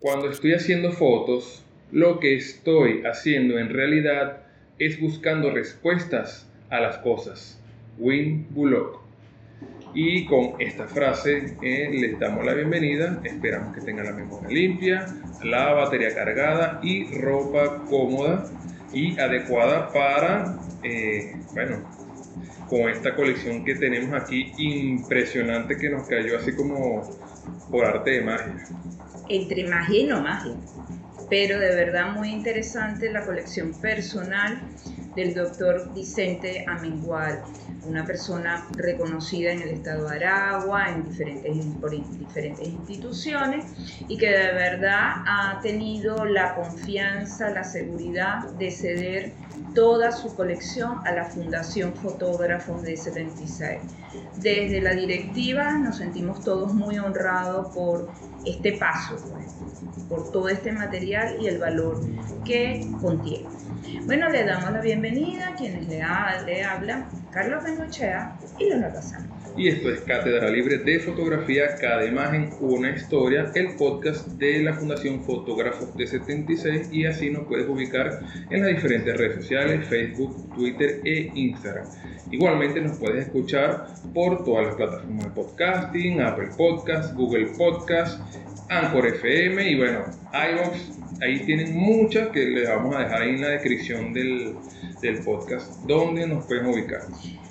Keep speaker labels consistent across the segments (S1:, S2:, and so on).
S1: Cuando estoy haciendo fotos, lo que estoy haciendo en realidad es buscando respuestas a las cosas. Win Bullock. Y con esta frase eh, les damos la bienvenida. Esperamos que tengan la memoria limpia, la batería cargada y ropa cómoda y adecuada para, eh, bueno, con esta colección que tenemos aquí impresionante que nos cayó así como por arte de magia
S2: entre magia y no magia. Pero de verdad muy interesante la colección personal del doctor Vicente Amengual, una persona reconocida en el estado de Aragua, en diferentes, por diferentes instituciones, y que de verdad ha tenido la confianza, la seguridad de ceder toda su colección a la Fundación Fotógrafos de 76. Desde la directiva nos sentimos todos muy honrados por este paso, pues, por todo este material y el valor que contiene. Bueno, le damos la bienvenida a quienes le, hablan Carlos Bengochea y Leonardo Santos.
S1: Y esto es Cátedra Libre de Fotografía, cada imagen una historia, el podcast de la Fundación Fotógrafos de 76 y así nos puedes ubicar en las diferentes redes sociales, Facebook, Twitter e Instagram. Igualmente nos puedes escuchar por todas las plataformas de podcasting, Apple Podcast, Google Podcast, Anchor FM y bueno, iVoox. Ahí tienen muchas que les vamos a dejar ahí en la descripción del, del podcast donde nos pueden ubicar.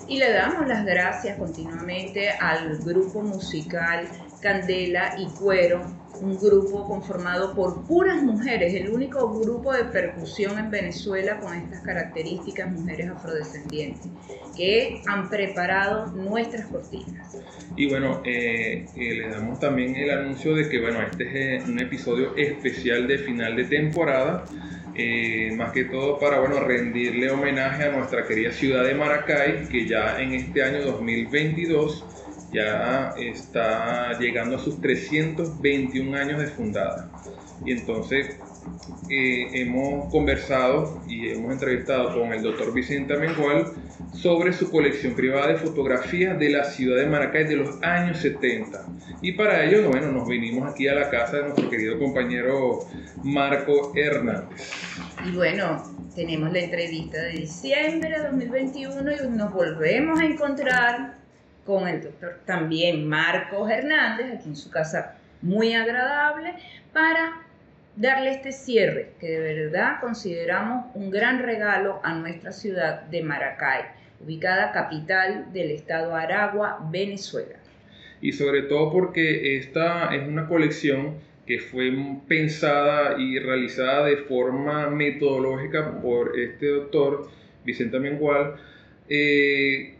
S2: Y le damos las gracias continuamente al grupo musical Candela y Cuero, un grupo conformado por puras mujeres, el único grupo de percusión en Venezuela con estas características, mujeres afrodescendientes, que han preparado nuestras cortinas.
S1: Y bueno, eh, eh, le damos también el anuncio de que bueno, este es un episodio especial de final de temporada eh, más que todo para bueno, rendirle homenaje a nuestra querida ciudad de Maracay, que ya en este año 2022 ya está llegando a sus 321 años de fundada. Y entonces eh, hemos conversado y hemos entrevistado con el doctor Vicente Amengual sobre su colección privada de fotografías de la ciudad de Maracay de los años 70. Y para ello, bueno, nos vinimos aquí a la casa de nuestro querido compañero Marco Hernández.
S2: Y bueno, tenemos la entrevista de diciembre de 2021 y nos volvemos a encontrar con el doctor también Marcos Hernández, aquí en su casa muy agradable, para darle este cierre que de verdad consideramos un gran regalo a nuestra ciudad de Maracay, ubicada capital del estado Aragua, Venezuela.
S1: Y sobre todo porque esta es una colección que fue pensada y realizada de forma metodológica por este doctor Vicente Mengual. Eh,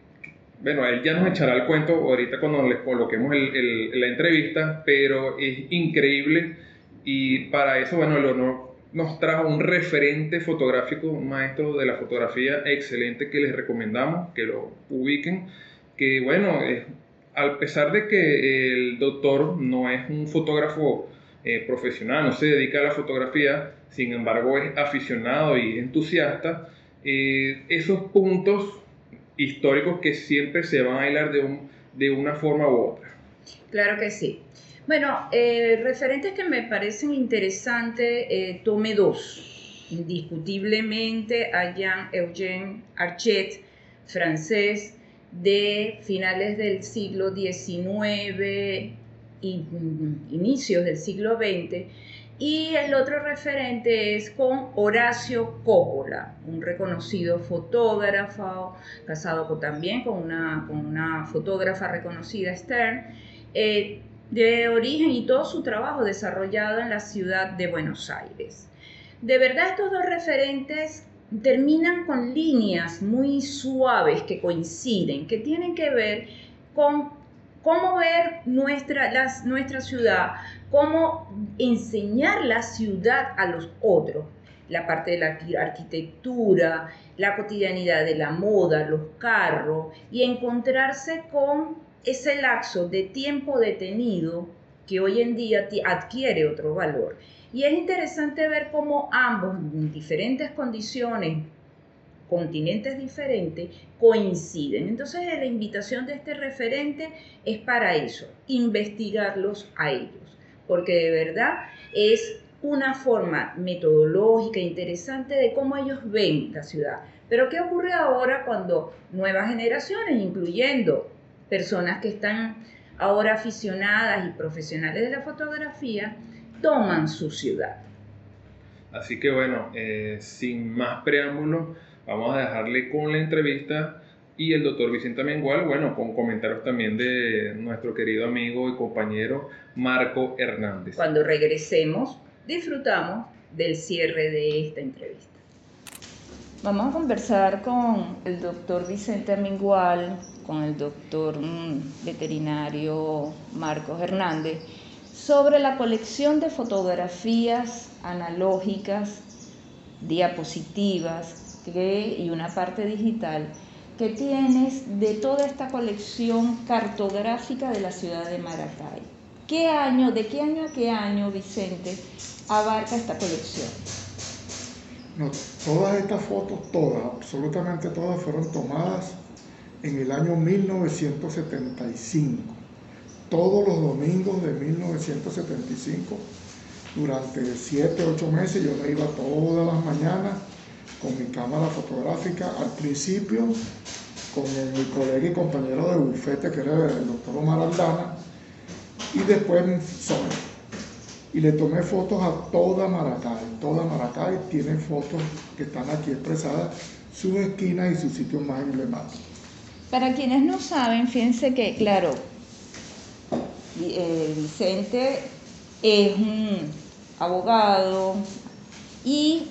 S1: bueno, él ya nos echará el cuento ahorita cuando les coloquemos la entrevista, pero es increíble y para eso, bueno, el honor nos trajo un referente fotográfico, un maestro de la fotografía excelente que les recomendamos que lo ubiquen, que bueno, a pesar de que el doctor no es un fotógrafo eh, profesional, no se dedica a la fotografía, sin embargo es aficionado y entusiasta, eh, esos puntos históricos que siempre se van a hilar de, un, de una forma u otra.
S2: Claro que sí. Bueno, eh, referentes que me parecen interesantes, eh, tome dos. Indiscutiblemente a Jean-Eugène Archet, francés, de finales del siglo XIX y mm, inicios del siglo XX. Y el otro referente es con Horacio Coppola, un reconocido fotógrafo, casado también con una, con una fotógrafa reconocida, Stern. Eh, de origen y todo su trabajo desarrollado en la ciudad de Buenos Aires. De verdad estos dos referentes terminan con líneas muy suaves que coinciden, que tienen que ver con cómo ver nuestra, nuestra ciudad, cómo enseñar la ciudad a los otros, la parte de la arquitectura, la cotidianidad de la moda, los carros, y encontrarse con ese lapso de tiempo detenido que hoy en día adquiere otro valor. Y es interesante ver cómo ambos, en diferentes condiciones, continentes diferentes, coinciden. Entonces la invitación de este referente es para eso, investigarlos a ellos. Porque de verdad es una forma metodológica interesante de cómo ellos ven la ciudad. Pero ¿qué ocurre ahora cuando nuevas generaciones, incluyendo personas que están ahora aficionadas y profesionales de la fotografía, toman su ciudad?
S1: Así que bueno, eh, sin más preámbulos, vamos a dejarle con la entrevista y el doctor Vicente Amengual, bueno, con comentarios también de nuestro querido amigo y compañero Marco Hernández.
S2: Cuando regresemos, disfrutamos del cierre de esta entrevista. Vamos a conversar con el doctor Vicente Amengual, con el doctor mm, veterinario Marcos Hernández, sobre la colección de fotografías analógicas, diapositivas y una parte digital que tienes de toda esta colección cartográfica de la ciudad de Maracay. ¿Qué año, de qué año a qué año, Vicente, abarca esta colección?
S3: No, todas estas fotos, todas, absolutamente todas, fueron tomadas en el año 1975. Todos los domingos de 1975, durante 7, 8 meses, yo me iba todas las mañanas con mi cámara fotográfica al principio con mi colega y compañero de bufete que era el doctor Omar Aldana y después solo. Y le tomé fotos a toda Maracay. Toda Maracay tiene fotos que están aquí expresadas, sus esquinas y sus sitios más emblemáticos.
S2: Para quienes no saben, fíjense que, claro, eh, Vicente es un abogado y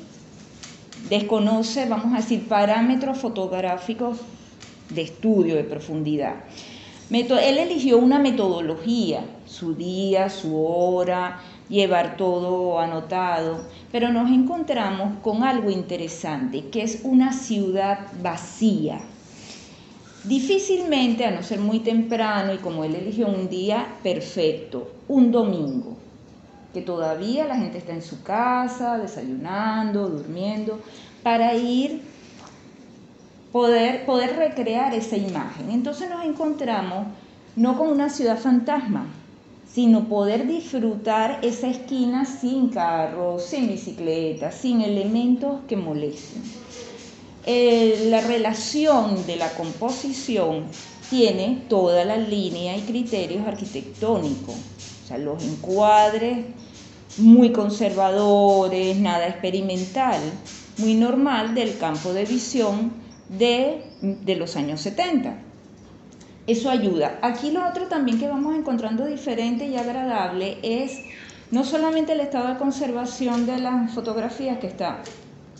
S2: desconoce, vamos a decir, parámetros fotográficos de estudio, de profundidad. Él eligió una metodología, su día, su hora, llevar todo anotado, pero nos encontramos con algo interesante, que es una ciudad vacía. Difícilmente, a no ser muy temprano, y como él eligió un día perfecto, un domingo, que todavía la gente está en su casa, desayunando, durmiendo, para ir, poder, poder recrear esa imagen. Entonces nos encontramos no con una ciudad fantasma, sino poder disfrutar esa esquina sin carros, sin bicicletas, sin elementos que molesten. Eh, la relación de la composición tiene toda la línea y criterios arquitectónicos sea, los encuadres muy conservadores, nada experimental, muy normal del campo de visión de, de los años 70. Eso ayuda. Aquí lo otro también que vamos encontrando diferente y agradable es no solamente el estado de conservación de las fotografías que está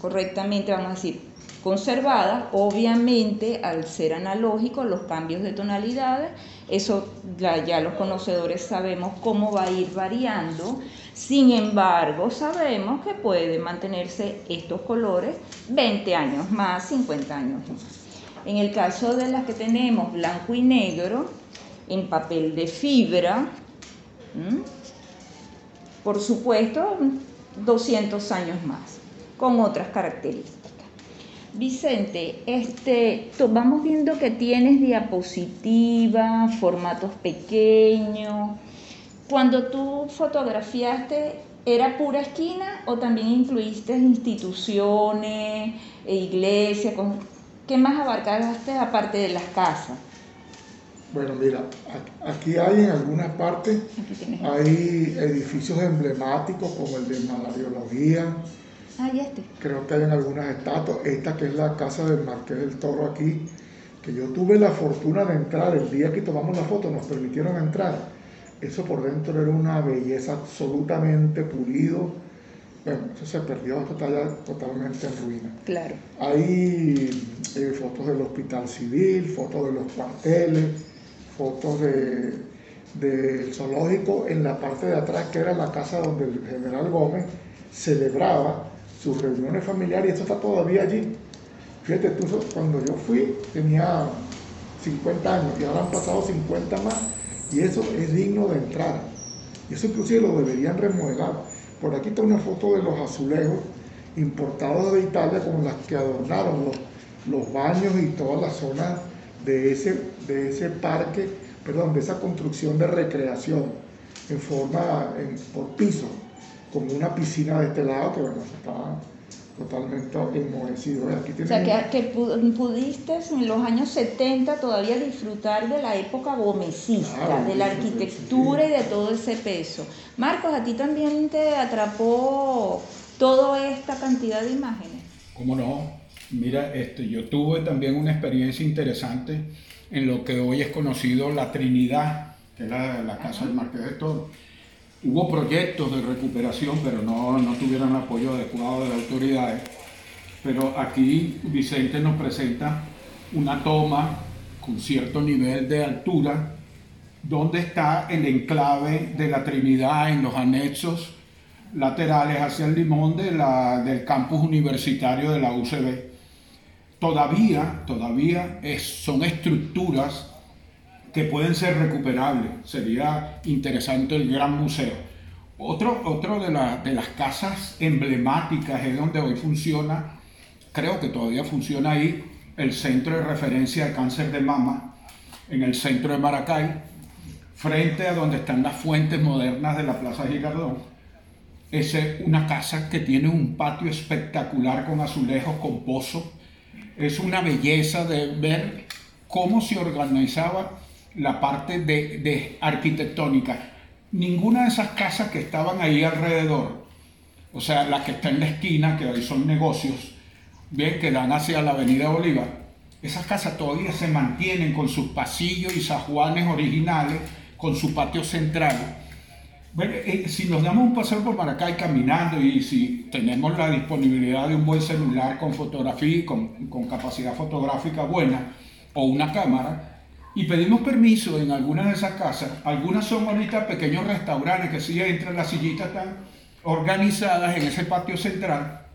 S2: correctamente, vamos a decir, conservada, obviamente al ser analógico los cambios de tonalidades, eso ya los conocedores sabemos cómo va a ir variando, sin embargo sabemos que puede mantenerse estos colores 20 años más, 50 años más. En el caso de las que tenemos blanco y negro, en papel de fibra, por supuesto 200 años más, con otras características. Vicente, este, vamos viendo que tienes diapositivas, formatos pequeños. Cuando tú fotografiaste, ¿era pura esquina o también incluiste instituciones, e iglesias? ¿Qué más abarcaste aparte de las casas?
S3: Bueno, mira, aquí hay en algunas partes, hay edificios emblemáticos como el de Malariología,
S2: Ah, este.
S3: Creo que hay en algunas estatuas. Esta que es la casa del Marqués del Toro aquí, que yo tuve la fortuna de entrar. El día que tomamos la foto nos permitieron entrar. Eso por dentro era una belleza absolutamente pulido. Bueno, eso se perdió, esto está ya totalmente en ruina.
S2: Claro.
S3: Hay eh, fotos del hospital civil, fotos de los cuarteles, fotos de, del zoológico en la parte de atrás, que era la casa donde el general Gómez celebraba sus reuniones familiares y esto está todavía allí. Fíjate tú, cuando yo fui tenía 50 años y ahora han pasado 50 más y eso es digno de entrar. Y eso inclusive lo deberían remodelar. Por aquí está una foto de los azulejos importados de Italia con las que adornaron los, los baños y toda la zona de ese, de ese parque, perdón, de esa construcción de recreación. en forma, por piso, como una piscina de este lado que bueno, estaba totalmente enmohecido.
S2: Aquí o sea, que, pudiste en los años 70 todavía disfrutar de la época gomecista, de la arquitectura y de todo ese peso. Marcos, ¿a ti también te atrapó toda esta cantidad de imágenes?
S4: ¿Cómo no? Mira, este, yo tuve también una experiencia interesante en lo que hoy es conocido la Trinidad, que es la, Casa del Marqués de Toro Hubo proyectos de recuperación, pero no, no tuvieron apoyo adecuado de las autoridades. Pero aquí Vicente nos presenta una toma con cierto nivel de altura, donde está el enclave de la Trinidad en los anexos laterales hacia el limón de la, del campus universitario de la UCB. Todavía, todavía son estructuras que pueden ser recuperables. Sería interesante el Gran Museo. Otro, otro de, de las casas emblemáticas es donde hoy funciona, creo que todavía funciona ahí, el Centro de Referencia de Cáncer de Mama, en el centro de Maracay, frente a donde están las fuentes modernas de la Plaza Gigardón. Es una casa que tiene un patio espectacular con azulejos, con pozo. Es una belleza de ver cómo se organizaba la parte de, arquitectónica. Ninguna de esas casas que estaban ahí alrededor, o sea, la que está en la esquina, que hoy son negocios, bien, que dan hacia la avenida Bolívar, esas casas todavía se mantienen con sus pasillos y sajuanes originales, con su patio central. Bueno, eh, si nos damos un paseo por Maracay caminando y si tenemos la disponibilidad de un buen celular con fotografía, con capacidad fotográfica buena o una cámara, y pedimos permiso en algunas de esas casas. Algunas son ahorita pequeños restaurantes que si entran, las sillitas están organizadas en ese patio central.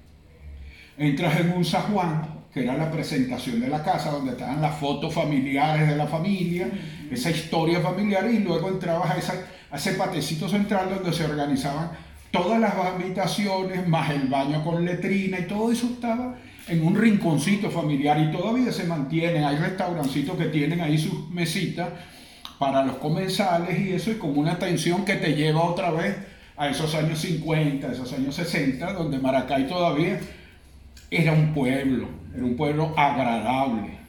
S4: Entras en un Juan, que era la presentación de la casa, donde estaban las fotos familiares de la familia, esa historia familiar, y luego entrabas a, esa, a ese patecito central donde se organizaban todas las habitaciones, más el baño con letrina, y todo eso estaba en un rinconcito familiar y todavía se mantienen. Hay restaurancitos que tienen ahí sus mesitas para los comensales y eso es como una atención que te lleva otra vez a esos años 50, esos años 60, donde Maracay todavía era un pueblo, era un pueblo agradable.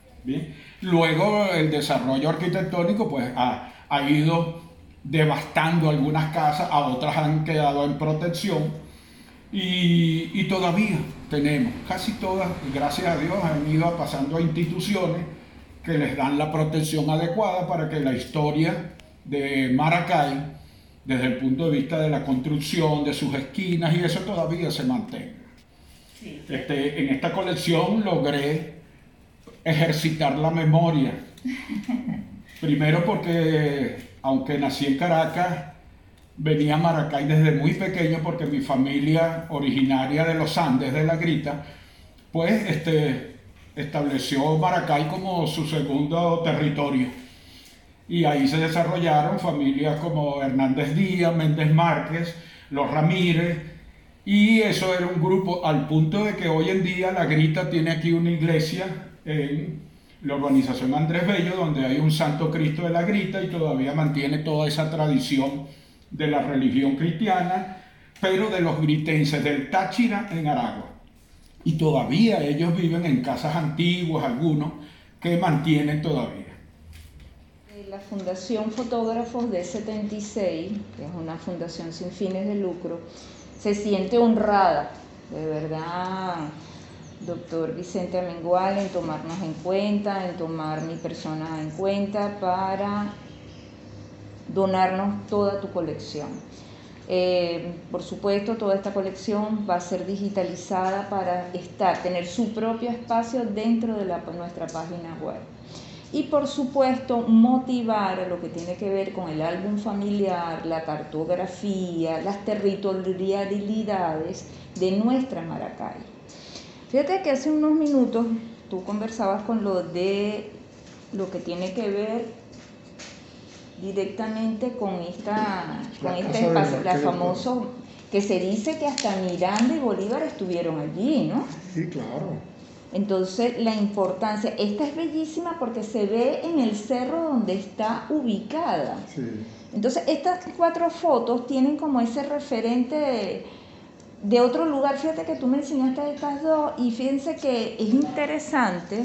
S4: Luego el desarrollo arquitectónico pues ha, ha ido devastando algunas casas, a otras han quedado en protección y, todavía tenemos, casi todas, gracias a Dios, han ido pasando a instituciones que les dan la protección adecuada para que la historia de Maracay, desde el punto de vista de la construcción, de sus esquinas y eso todavía se mantenga. Este, en esta colección logré ejercitar la memoria. Primero porque, aunque nací en Caracas, venía a Maracay desde muy pequeño porque mi familia originaria de los Andes, de la Grita, pues este, estableció Maracay como su segundo territorio. Y ahí se desarrollaron familias como Hernández Díaz, Méndez Márquez, los Ramírez, y eso era un grupo al punto de que hoy en día la Grita tiene aquí una iglesia en la organización Andrés Bello, donde hay un Santo Cristo de la Grita y todavía mantiene toda esa tradición de la religión cristiana, pero de los gritenses del Táchira en Aragua. Y todavía ellos viven en casas antiguas, algunos, que mantienen todavía.
S2: La Fundación Fotógrafos de 76, que es una fundación sin fines de lucro, se siente honrada, de verdad, doctor Vicente Amengual, en tomarnos en cuenta, en tomar mi persona en cuenta para donarnos toda tu colección. Eh, por supuesto, toda esta colección va a ser digitalizada para estar, tener su propio espacio dentro de nuestra página web. Y por supuesto, motivar lo que tiene que ver con el álbum familiar, la cartografía, las territorialidades de nuestra Maracay. Fíjate que hace unos minutos tú conversabas con lo de lo que tiene que ver directamente con esta con este espacio, la famoso que se dice que hasta Miranda y Bolívar estuvieron allí, ¿no?
S3: Sí, claro.
S2: Entonces, la importancia, esta es bellísima porque se ve en el cerro donde está ubicada. Sí. Entonces, estas cuatro fotos tienen como ese referente de, otro lugar. Fíjate que tú me enseñaste estas dos y fíjense que es interesante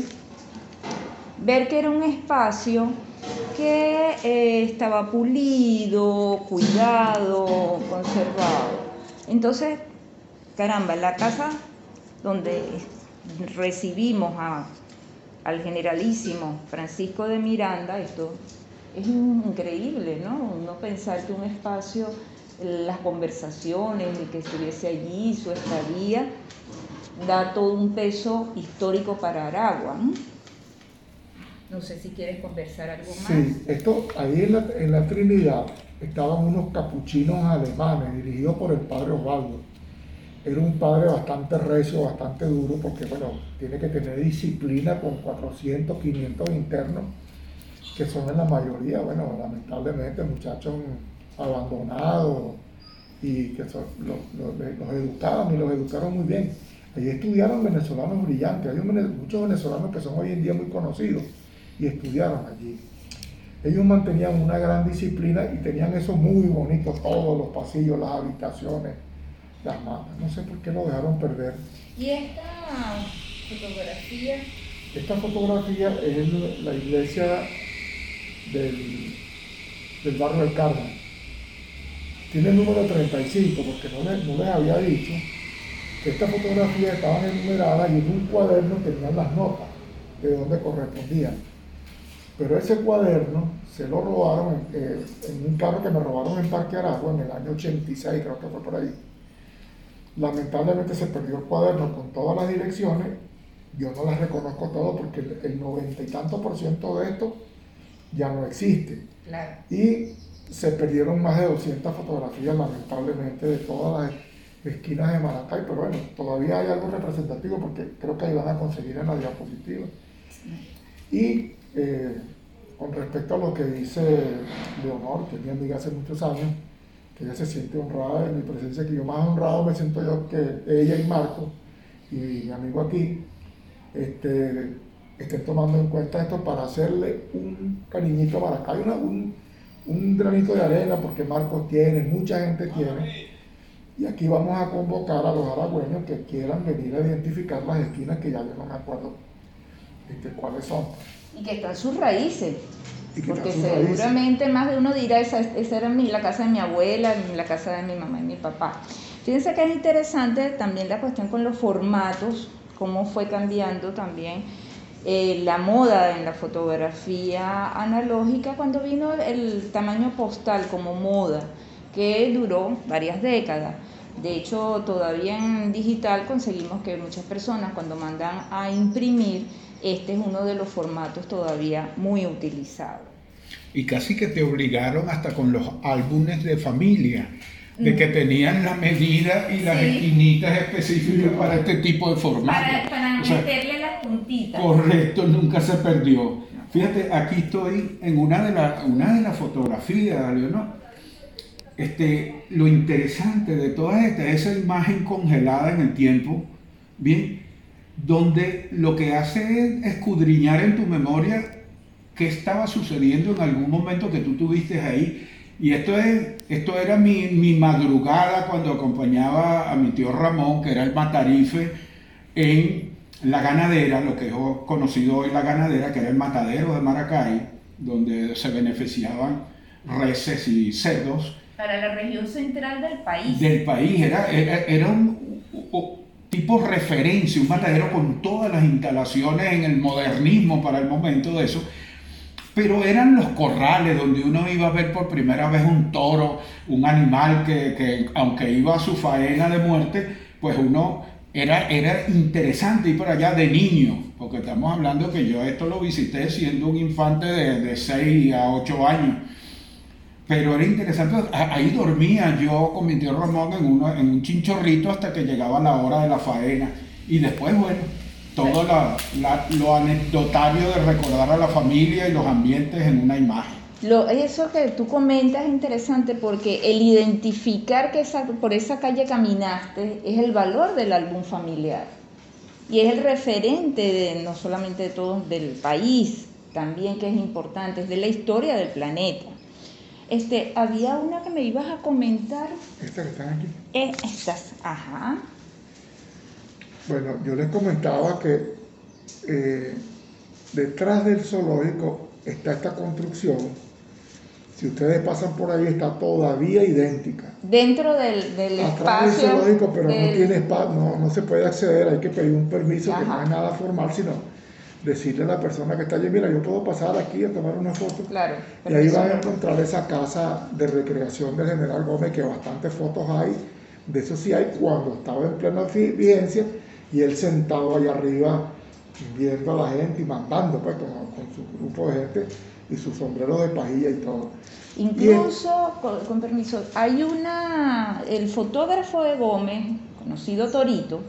S2: ver que era un espacio que eh, estaba pulido, cuidado, conservado. Entonces, caramba, la casa donde recibimos al generalísimo Francisco de Miranda, esto es increíble, ¿no? Uno pensar que un espacio, las conversaciones, el que estuviese allí, su estadía, da todo un peso histórico para Aragua. No sé si quieres conversar algo más.
S3: Sí, esto, ahí en la, en la Trinidad estaban unos capuchinos alemanes dirigidos por el padre Osvaldo. Era un padre bastante recio, bastante duro, porque bueno, tiene que tener disciplina con 400, 500 internos, que son en la mayoría, bueno, lamentablemente muchachos abandonados y que los, educaban y los educaron muy bien. Allí estudiaron venezolanos brillantes, hay muchos venezolanos que son hoy en día muy conocidos y estudiaron allí. Ellos mantenían una gran disciplina y tenían eso muy bonito, todos los pasillos, las habitaciones, las matas. No sé por qué lo dejaron perder.
S2: ¿Y esta fotografía?
S3: Esta fotografía es la iglesia del, del barrio del Carmen. Tiene el número 35 porque no les, no les había dicho que estas fotografías estaban enumeradas y en un cuaderno tenían las notas de dónde correspondían. Pero ese cuaderno se lo robaron eh, en un carro que me robaron en Parque Aragua en el año 86, creo que fue por ahí. Lamentablemente se perdió el cuaderno con todas las direcciones. Yo no las reconozco todo porque el noventa y tanto por ciento de esto ya no existe. Y se perdieron más de 200 fotografías, lamentablemente, de todas las esquinas de Maracay, pero bueno, todavía hay algo representativo porque creo que ahí van a conseguir en la diapositiva. Y eh, con respecto a lo que dice Leonor, que es mi amiga hace muchos años, que ella se siente honrada en mi presencia, que yo más honrado me siento yo que ella y Marco, y mi amigo aquí, este, estén tomando en cuenta esto para hacerle un cariñito a Maracay, un, un granito de arena, porque Marco tiene, mucha gente tiene. Y aquí vamos a convocar a los aragüeños que quieran venir a identificar las esquinas que ya yo no me acuerdo este, cuáles son
S2: y que están sus raíces. Porque seguramente más de uno dirá, esa, esa era mi, la casa de mi abuela, la casa de mi mamá y mi papá. Fíjense que es interesante también la cuestión con los formatos, cómo fue cambiando también eh, la moda en la fotografía analógica cuando vino el tamaño postal como moda, que duró varias décadas. De hecho, todavía en digital conseguimos que muchas personas cuando mandan a imprimir, este es uno de los formatos todavía muy utilizados.
S4: Y casi que te obligaron hasta con los álbumes de familia, de que mm. tenían la medida y las esquinitas específicas para este tipo de formato.
S2: Para, meterle las puntitas.
S4: Correcto, nunca se perdió. Fíjate, aquí estoy en una de, las una de las fotografías, Leonor. Este, lo interesante de toda esta, esa imagen congelada en el tiempo, bien, donde lo que hace es escudriñar en tu memoria qué estaba sucediendo en algún momento que tú tuviste ahí. Y esto, es, esto era mi, mi madrugada cuando acompañaba a mi tío Ramón, que era el matarife, en la ganadera, lo que es conocido hoy la ganadera, que era el matadero de Maracay, donde se beneficiaban reses y cerdos.
S2: Para la región central del país.
S4: Del país, era, era, era un, tipo referencia, un matadero con todas las instalaciones en el modernismo para el momento de eso, pero eran los corrales donde uno iba a ver por primera vez un toro, un animal que, aunque iba a su faena de muerte, pues uno era, era interesante ir por allá de niño, porque estamos hablando que yo esto lo visité siendo un infante de, de 6 a 8 años pero era interesante, ahí dormía yo con mi tío Ramón en, uno, en un chinchorrito hasta que llegaba la hora de la faena. Y después, bueno, todo lo anecdotario de recordar a la familia y los ambientes en una imagen.
S2: Lo, eso que tú comentas es interesante porque el identificar que esa, por esa calle caminaste es el valor del álbum familiar y es el referente de, no solamente de todos del país, también que es importante, es de la historia del planeta. Este, había una que me ibas a comentar.
S3: Estas que están aquí.
S2: Eh, estas, ajá.
S3: Bueno, yo les comentaba que eh, detrás del zoológico está esta construcción. Si ustedes pasan por ahí, está todavía idéntica.
S2: Dentro del, del
S3: Atrás del zoológico, pero no tiene espacio, no, no se puede acceder, hay que pedir un permiso que no es nada formal, sino decirle a la persona que está allí, mira, yo puedo pasar aquí a tomar una foto.
S2: Claro.
S3: Y ahí van a encontrar esa casa de recreación del General Gómez, que bastantes fotos hay, de eso sí hay, cuando estaba en plena vigencia, y él sentado allá arriba viendo a la gente y mandando pues con, con su grupo de gente y sus sombreros de pajilla y todo.
S2: Incluso, con permiso, hay una, el fotógrafo de Gómez, conocido Torito,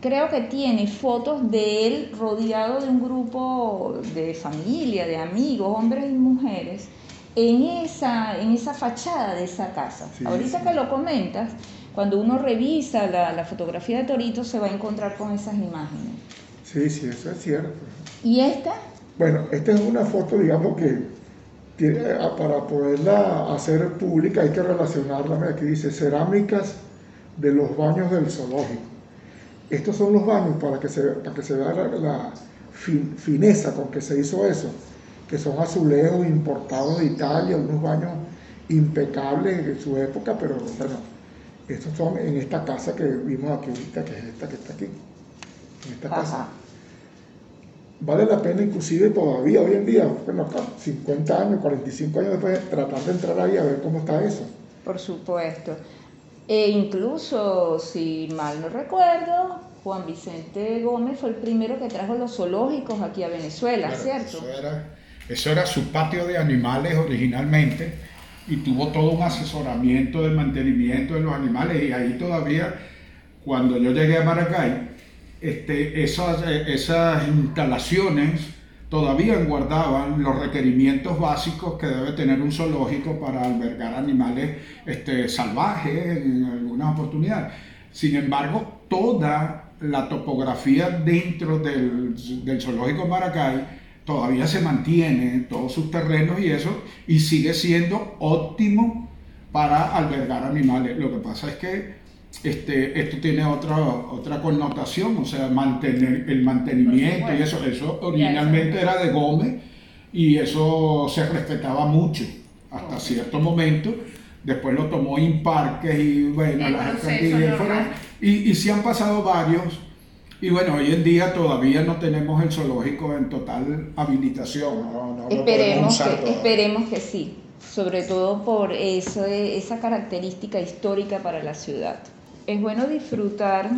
S2: creo que tiene fotos de él rodeado de un grupo de familia, de amigos, hombres y mujeres, en esa, en esa fachada de esa casa.
S3: Sí,
S2: Ahorita
S3: sí.
S2: que lo comentas, cuando uno revisa la, la fotografía de Torito se va a encontrar con esas imágenes.
S3: Sí, sí, eso es cierto.
S2: ¿Y esta?
S3: Bueno, esta es una foto, digamos que tiene- ah, para poderla hacer pública hay que relacionarla. Aquí dice cerámicas de los baños del zoológico. Estos son los baños para que se, para que se vea la, la fin- fineza con que se hizo eso, que son azulejos importados de Italia, unos baños impecables en su época, pero bueno, estos son en esta casa que vimos aquí ahorita, que es esta que está aquí, en esta casa vale la pena inclusive todavía hoy en día, bueno, acá, 50 años, 45 años después, tratar de entrar ahí a ver cómo está eso.
S2: Por supuesto. E incluso, si mal no recuerdo, Juan Vicente Gómez fue el primero que trajo los zoológicos aquí a Venezuela,
S4: Claro,
S2: ¿cierto?
S4: Eso era, eso era su patio de animales originalmente y tuvo todo un asesoramiento del mantenimiento de los animales y ahí todavía, cuando yo llegué a Maracay, este, esas, eh, esas instalaciones todavía guardaban los requerimientos básicos que debe tener un zoológico para albergar animales este, salvajes en algunas oportunidades. Sin embargo, toda la topografía dentro del, del zoológico Maracay todavía se mantiene, todos sus terrenos y eso, y sigue siendo óptimo para albergar animales. Lo que pasa es que este, esto tiene otra, otra connotación, o sea, mantener el mantenimiento y eso, eso originalmente era de Gómez y eso se respetaba mucho hasta cierto momento. Después lo tomó Imparques y bueno,
S2: El
S4: las alcaldías y, y sí han pasado varios. Y bueno, hoy en día todavía no tenemos el zoológico en total habilitación. No, no
S2: Esperemos que, esperemos que sí, sobre todo por eso, esa característica histórica para la ciudad. Es bueno disfrutar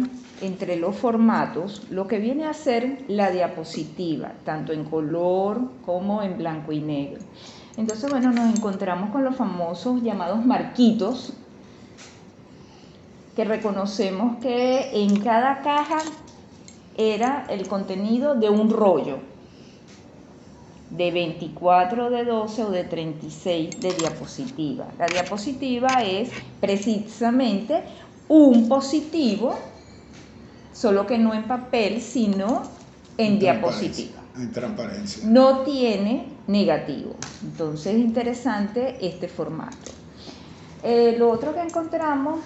S2: entre los formatos lo que viene a ser la diapositiva, tanto en color como en blanco y negro. Entonces, bueno, nos encontramos con los famosos llamados marquitos, que reconocemos que en cada caja era el contenido de un rollo de 24, de 12 o de 36 de diapositiva. La diapositiva es precisamente un positivo, solo que no en papel, sino en diapositiva.
S4: En transparencia.
S2: No tiene negativo. Entonces es interesante este formato. Eh, lo otro que encontramos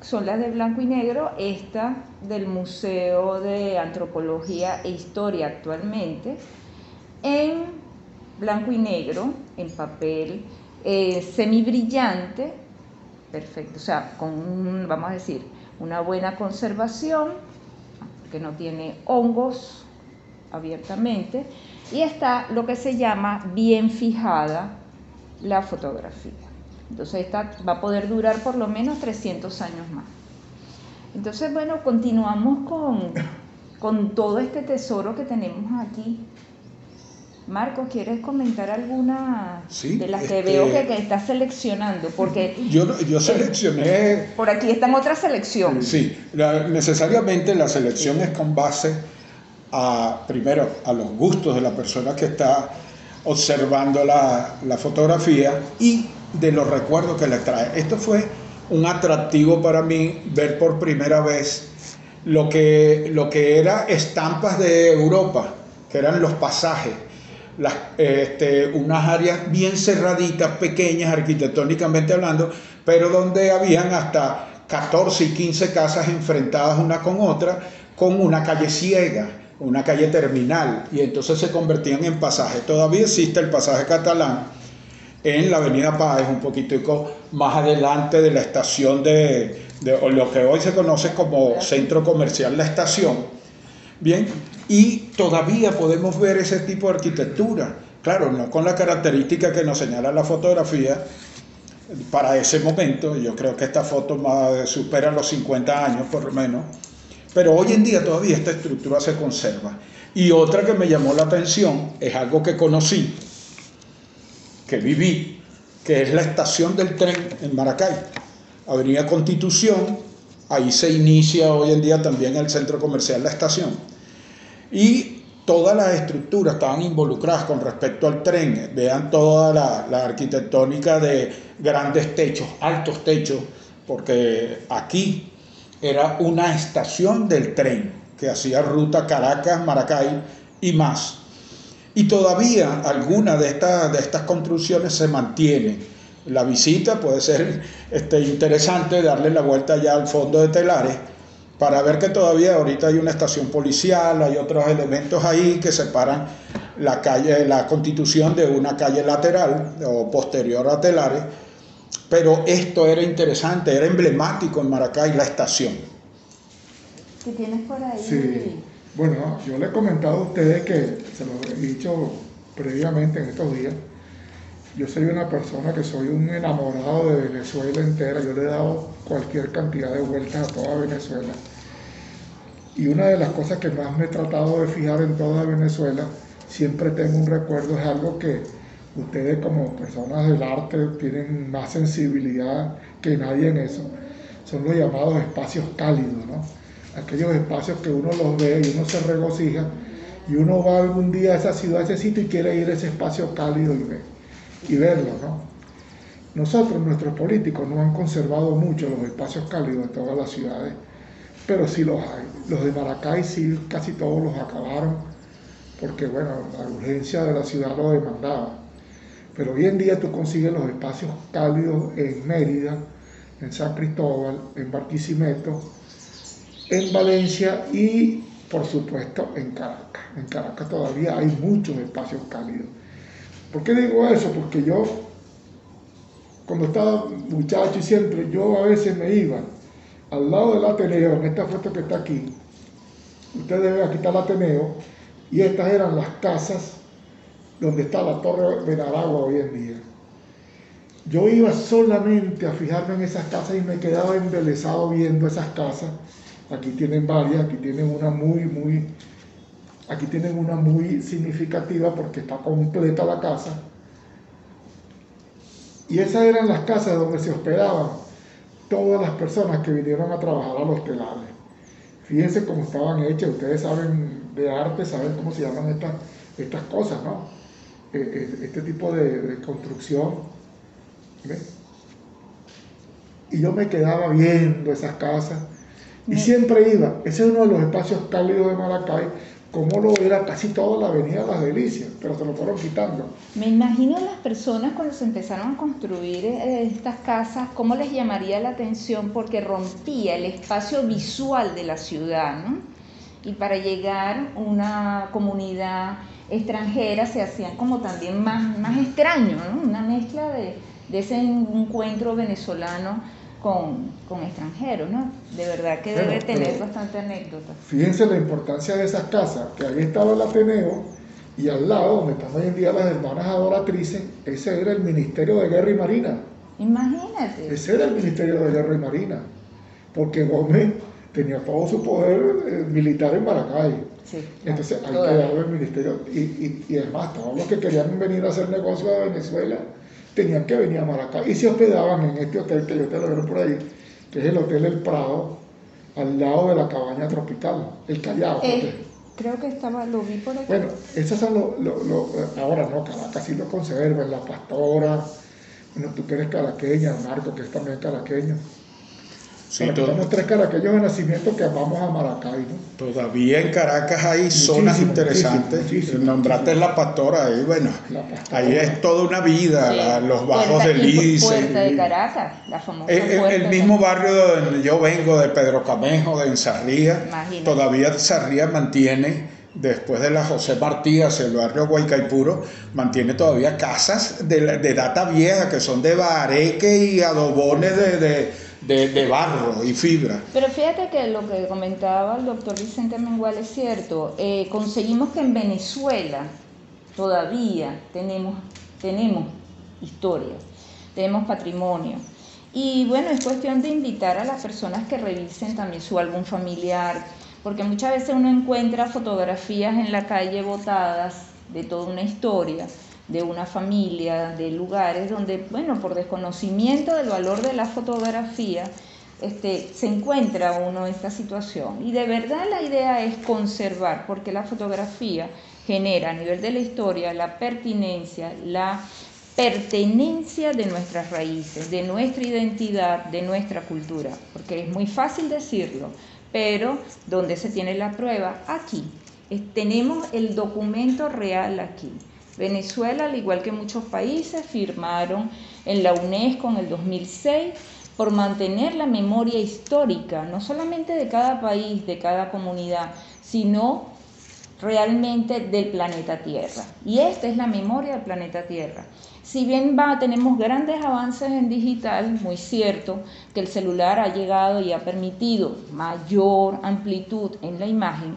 S2: son las de blanco y negro, esta del Museo de Antropología e Historia actualmente, en blanco y negro, en papel eh, semibrillante, perfecto, o sea, con, vamos a decir, una buena conservación, que no tiene hongos abiertamente, y está lo que se llama bien fijada la fotografía. Entonces esta va a poder durar por lo menos 300 años más. Entonces, bueno, continuamos con, con todo este tesoro que tenemos aquí. Marco, ¿quieres comentar alguna
S5: Sí,
S2: de las que
S5: este-
S2: veo que, que estás seleccionando? Porque
S5: Yo, yo seleccioné,
S2: por aquí está en otra selección.
S5: sí, la- necesariamente la selección es con base a, primero, a los gustos de la persona que está observando la, la fotografía y de los recuerdos que le trae. Esto fue un atractivo para mí ver por primera vez lo que, lo que era estampas de Europa, que eran los pasajes.
S4: Las, este, unas áreas bien cerraditas, pequeñas arquitectónicamente hablando, pero donde habían hasta 14 y 15 casas enfrentadas una con otra, con una calle ciega, una calle terminal, y entonces se convertían en pasajes. Todavía existe el pasaje catalán en la Avenida Páez, un poquitico más adelante de la estación de, de lo que hoy se conoce como Centro Comercial La Estación. Bien, y todavía podemos ver ese tipo de arquitectura. Claro, no con la característica que nos señala la fotografía para ese momento. Yo creo que esta foto más supera los 50 años por lo menos. Pero hoy en día todavía esta estructura se conserva. Y otra que me llamó la atención es algo que conocí, que viví, que es la estación del tren en Maracay. Avenida Constitución, ahí se inicia hoy en día también el centro comercial La Estación y todas las estructuras estaban involucradas con respecto al tren. Vean toda la, arquitectónica de grandes techos, altos techos, porque aquí era una estación del tren que hacía ruta Caracas, Maracay y más. Y todavía alguna de, estas construcciones se mantiene. La visita puede ser este, interesante, darle la vuelta ya al fondo de Telares para ver que todavía ahorita hay una estación policial, hay otros elementos ahí que separan la calle, la constitución de una calle lateral o posterior a Telares, pero esto era interesante, era emblemático en Maracay la estación.
S2: ¿Qué tienes por ahí?
S3: Sí, bueno, yo le he comentado a ustedes que, se lo he dicho previamente en estos días, yo soy una persona que soy un enamorado de Venezuela entera, yo le he dado cualquier cantidad de vueltas a toda Venezuela y una de las cosas que más me he tratado de fijar en toda Venezuela, siempre tengo un recuerdo, es algo que ustedes como personas del arte tienen más sensibilidad que nadie en eso, son los llamados espacios cálidos, ¿no? Aquellos espacios que uno los ve y uno se regocija y uno va algún día a esa ciudad, a ese sitio y quiere ir a ese espacio cálido y, y verlo, ¿no? Nosotros, nuestros políticos, no han conservado mucho los espacios cálidos de todas las ciudades pero sí los hay. Los de Maracay sí, casi todos los acabaron, porque bueno, la urgencia de la ciudad lo demandaba. Pero hoy en día tú consigues los espacios cálidos en Mérida, en San Cristóbal, en Barquisimeto, en Valencia y por supuesto en Caracas. En Caracas todavía hay muchos espacios cálidos. ¿Por qué digo eso? Porque yo, cuando estaba muchacho y siempre, yo a veces me iba al lado del Ateneo, en esta foto que está aquí, ustedes ven aquí está el Ateneo, y estas eran las casas donde está la Torre de Naragua hoy en día. Yo iba solamente a fijarme en esas casas y me quedaba embelesado viendo esas casas. Aquí tienen varias, aquí tienen una muy, muy, aquí tienen una muy significativa porque está completa la casa. Y esas eran las casas donde se hospedaban todas las personas que vinieron a trabajar a los telares. Fíjense cómo estaban hechas, ustedes saben de arte, saben cómo se llaman estas, estas cosas, ¿no? Eh, eh, este tipo de, construcción. Y yo me quedaba viendo esas casas y siempre iba. Ese es uno de los espacios cálidos de Maracay como lo era casi toda la avenida Las Delicias, pero se lo fueron quitando.
S2: Me imagino las personas cuando se empezaron a construir eh, estas casas, cómo les llamaría la atención porque rompía el espacio visual de la ciudad, ¿no? Y para llegar una comunidad extranjera se hacían como también más, más extraño, ¿no? Una mezcla de, de ese encuentro venezolano con, con, extranjeros, ¿no? De verdad que debe tener bastante anécdota.
S3: Fíjense la importancia de esas casas, que ahí estaba el Ateneo y al lado, donde están hoy en día las hermanas adoratrices, ese era el Ministerio de Guerra y Marina.
S2: Imagínate.
S3: Ese era el Ministerio de Guerra y Marina, porque Gómez tenía todo su poder eh, militar en Maracay. Sí, Entonces ahí quedaba el ministerio. Y, y, y además, todos los que querían venir a hacer negocio a Venezuela tenían que venir a Maracay y se hospedaban en este hotel que yo te lo veo por ahí, que es el Hotel El Prado, al lado de la cabaña tropical, el Callao.
S2: Eh, creo que estaba, lo vi por aquí.
S3: Bueno, esas son los, lo, ahora no, Caracas sí lo conserva, la Pastora, bueno, tú que eres caraqueña, Marco que es también caraqueño.
S5: Sí,
S3: contarnos tres caraqueños de nacimiento que vamos a Maracay, ¿no?
S5: Todavía en Caracas hay zonas
S3: Muchísimo,
S5: interesantes.
S3: muchísimo, muchísimo.
S5: Nombraste la pastora ahí, bueno,
S3: La Pastora.
S5: ahí es toda una vida,
S2: Sí.
S5: la- los bajos del Lice.
S2: Puerta de Caracas, la famosa
S5: El, el-
S2: puerta
S5: el mismo barrio donde yo vengo, de Pedro Camejo, de Enzarría,
S2: Imagínate.
S5: todavía Enzarría mantiene, después de la José Martí hacia el barrio Guaycaipuro, mantiene todavía casas de, data vieja que son de bareque y adobones de, de- de- barro y fibra.
S2: Pero fíjate que lo que comentaba el doctor Vicente Mengual es cierto. Eh, conseguimos que en Venezuela todavía tenemos, tenemos historia, tenemos patrimonio. Y bueno, es cuestión de invitar a las personas que revisen también su álbum familiar, porque muchas veces uno encuentra fotografías en la calle botadas de toda una historia, de una familia, de lugares donde, bueno, por desconocimiento del valor de la fotografía, este, se encuentra uno en esta situación. Y de verdad la idea es conservar, porque la fotografía genera a nivel de la historia la pertinencia, la pertenencia de nuestras raíces, de nuestra identidad, de nuestra cultura, porque es muy fácil decirlo, pero donde se tiene la prueba? Aquí. Tenemos el documento real aquí. Venezuela, al igual que muchos países, firmaron en la UNESCO en el 2006 por mantener la memoria histórica, no solamente de cada país, de cada comunidad, sino realmente del planeta Tierra. Y esta es la memoria del planeta Tierra. Si bien va, tenemos grandes avances en digital, muy cierto que el celular ha llegado y ha permitido mayor amplitud en la imagen,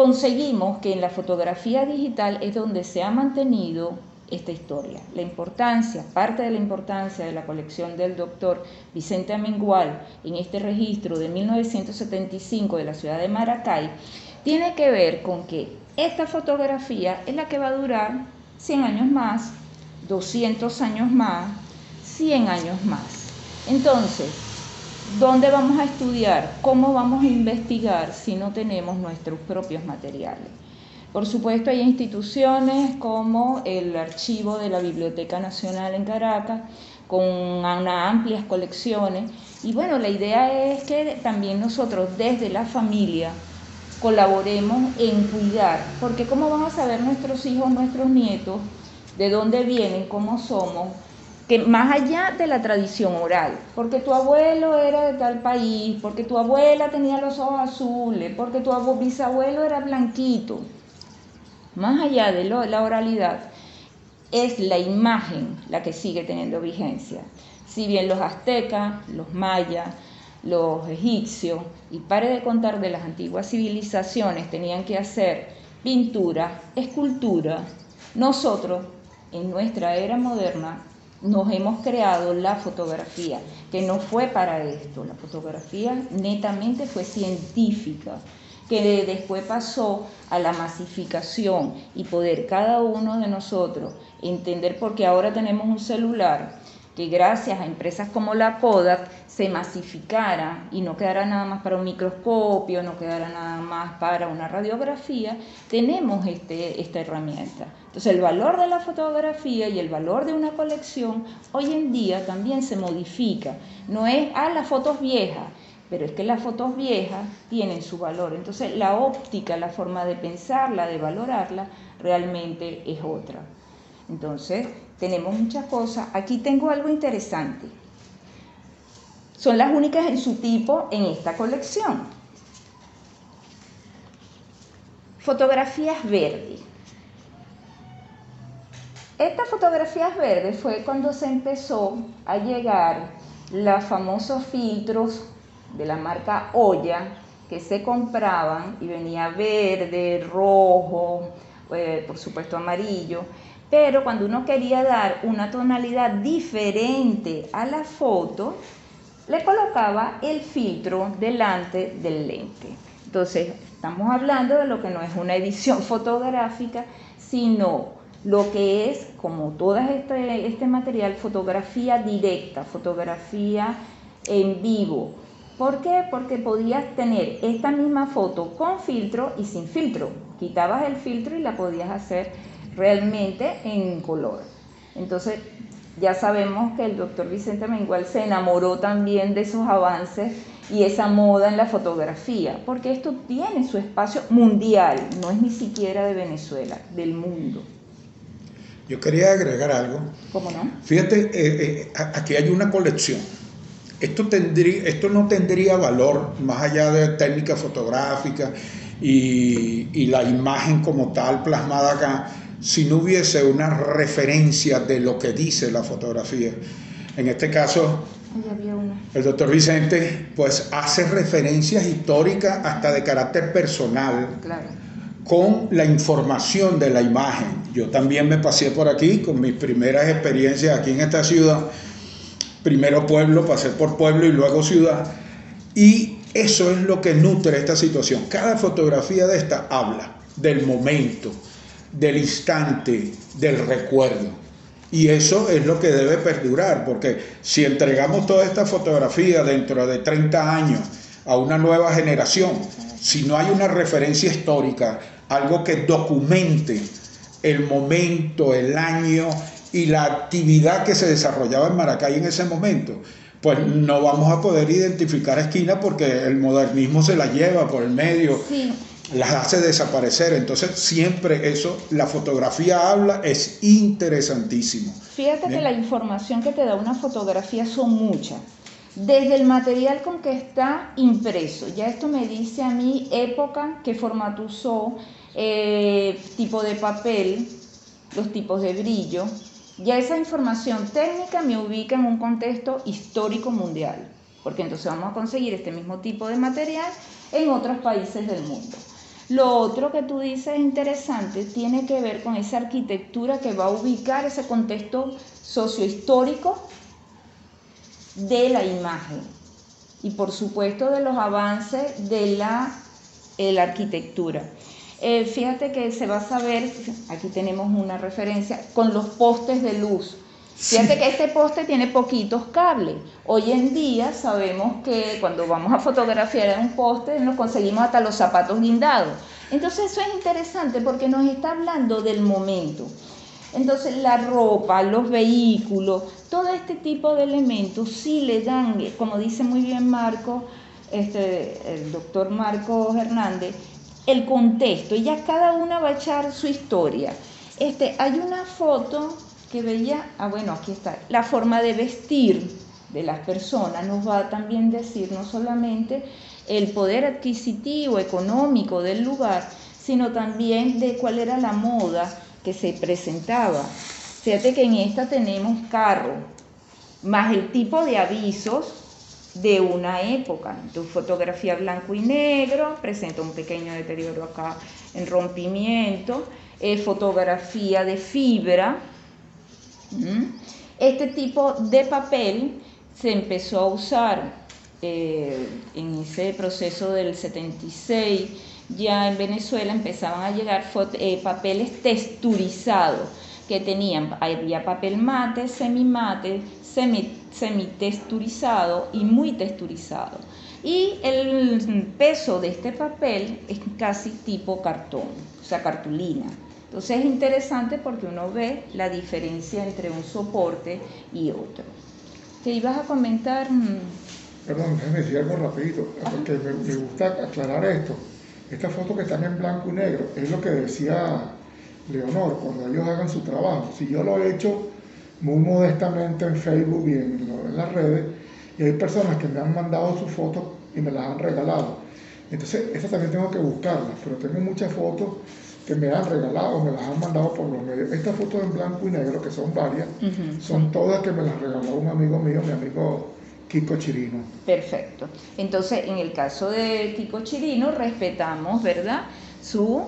S2: conseguimos que en la fotografía digital es donde se ha mantenido esta historia. La importancia, parte de la importancia de la colección del doctor Vicente Amengual en este registro de 1975 de la ciudad de Maracay, tiene que ver con que esta fotografía es la que va a durar 100 años más, 200 años más, 100 años más. Entonces, ¿dónde vamos a estudiar? ¿Cómo vamos a investigar si no tenemos nuestros propios materiales? Por supuesto, hay instituciones como el archivo de la Biblioteca Nacional en Caracas, con una amplias colecciones. Y bueno, la idea es que también nosotros desde la familia colaboremos en cuidar, porque ¿cómo van a saber nuestros hijos, nuestros nietos, de dónde vienen, cómo somos? Que más allá de la tradición oral, porque tu abuelo era de tal país, porque tu abuela tenía los ojos azules, porque tu abu- bisabuelo era blanquito, más allá de la oralidad, es la imagen la que sigue teniendo vigencia. Si bien los aztecas, los mayas, los egipcios, y pare de contar de las antiguas civilizaciones, tenían que hacer pintura, escultura, nosotros en nuestra era moderna nos hemos creado la fotografía, que no fue para esto, la fotografía netamente fue científica, que de- después pasó a la masificación y poder cada uno de nosotros entender, porque ahora tenemos un celular que gracias a empresas como la Kodak se masificara y no quedara nada más para un microscopio, no quedara nada más para una radiografía, tenemos este, esta herramienta. Entonces el valor de la fotografía y el valor de una colección hoy en día también se modifica. No es, ah, las fotos viejas, pero es que las fotos viejas tienen su valor. Entonces la óptica, la forma de pensarla, de valorarla, realmente es otra. Entonces, tenemos muchas cosas. Aquí tengo algo interesante. Son las únicas en su tipo en esta colección. Fotografías verdes. Estas fotografías verdes fue cuando se empezó a llegar los famosos filtros de la marca Oya que se compraban y venía verde, rojo, eh, por supuesto amarillo, pero cuando uno quería dar una tonalidad diferente a la foto, le colocaba el filtro delante del lente. Entonces, estamos hablando de lo que no es una edición fotográfica, sino lo que es, como todo este, este material, fotografía directa, fotografía en vivo. ¿Por qué? Porque podías tener esta misma foto con filtro y sin filtro. Quitabas el filtro y la podías hacer realmente en color. Entonces, ya sabemos que el doctor Vicente Mengual se enamoró también de esos avances y esa moda en la fotografía, porque esto tiene su espacio mundial, no es ni siquiera de Venezuela, del mundo.
S4: Yo quería agregar algo.
S2: ¿Cómo no?
S4: Fíjate, eh, eh, aquí hay una colección. Esto, tendría, esto no tendría valor más allá de técnica fotográfica y, y la imagen como tal plasmada acá si no hubiese una referencia de lo que dice la fotografía. En este caso, el doctor Vicente pues hace referencias históricas hasta de carácter personal con la información de la imagen. Yo también me pasé por aquí con mis primeras experiencias aquí en esta ciudad. Primero pueblo, pasé por pueblo y luego ciudad. Y eso es lo que nutre esta situación. Cada fotografía de esta habla del momento, del instante, del recuerdo. Y eso es lo que debe perdurar, porque si entregamos toda esta fotografía dentro de 30 años a una nueva generación, si no hay una referencia histórica, algo que documente el momento, el año y la actividad que se desarrollaba en Maracay en ese momento, pues no vamos a poder identificar esquina porque el modernismo se la lleva por el medio las hace desaparecer. Entonces, siempre eso, la fotografía habla, es interesantísimo.
S2: Fíjate que la información que te da una fotografía son muchas. Desde el material con que está impreso, ya esto me dice a mí época, qué formato usó, eh, tipo de papel, los tipos de brillo. Ya esa información técnica me ubica en un contexto histórico mundial, porque entonces vamos a conseguir este mismo tipo de material en otros países del mundo. Lo otro que tú dices interesante tiene que ver con esa arquitectura que va a ubicar ese contexto sociohistórico de la imagen y por supuesto de los avances de la, arquitectura. Eh, fíjate que se va a saber, aquí tenemos una referencia, con los postes de luz. Fíjate que este poste tiene poquitos cables. Hoy en día sabemos que cuando vamos a fotografiar un poste nos conseguimos hasta los zapatos guindados. Entonces eso es interesante porque nos está hablando del momento. Entonces la ropa, los vehículos, todo este tipo de elementos sí le dan, como dice muy bien Marco, este, el doctor Marco Hernández, el contexto. Y ya cada una va a echar su historia. Este, hay una foto que veía, ah bueno, aquí está, la forma de vestir de las personas nos va a también decir no solamente el poder adquisitivo, económico del lugar, sino también de cuál era la moda que se presentaba. Fíjate que en esta tenemos carro, más el tipo de avisos de una época. Tu fotografía blanco y negro, presenta un pequeño deterioro acá en rompimiento, eh, fotografía de fibra, este tipo de papel se empezó a usar eh, en ese proceso del 76, ya en Venezuela empezaban a llegar eh, papeles texturizados que tenían, había papel mate, semimate, semi, semitexturizado y muy texturizado. Y el peso de este papel es casi tipo cartón, o sea, cartulina. Entonces es interesante porque uno ve la diferencia entre un soporte y otro. ¿Te ibas a comentar? Mm.
S3: Perdón, déjame decir algo rapidito, porque me, gusta aclarar esto. Estas fotos que están en blanco y negro es lo que decía Leonor, cuando ellos hagan su trabajo. Si yo lo he hecho muy modestamente en Facebook y en, en las redes, y hay personas que me han mandado sus fotos y me las han regalado. Entonces, esas también tengo que buscarlas, pero tengo muchas fotos que me han regalado, me las han mandado por los medios. Estas fotos en blanco y negro, que son varias, son todas que me las regaló un amigo mío, mi amigo Kiko Chirino.
S2: Perfecto. Entonces, en el caso de Kiko Chirino, respetamos, ¿verdad?, su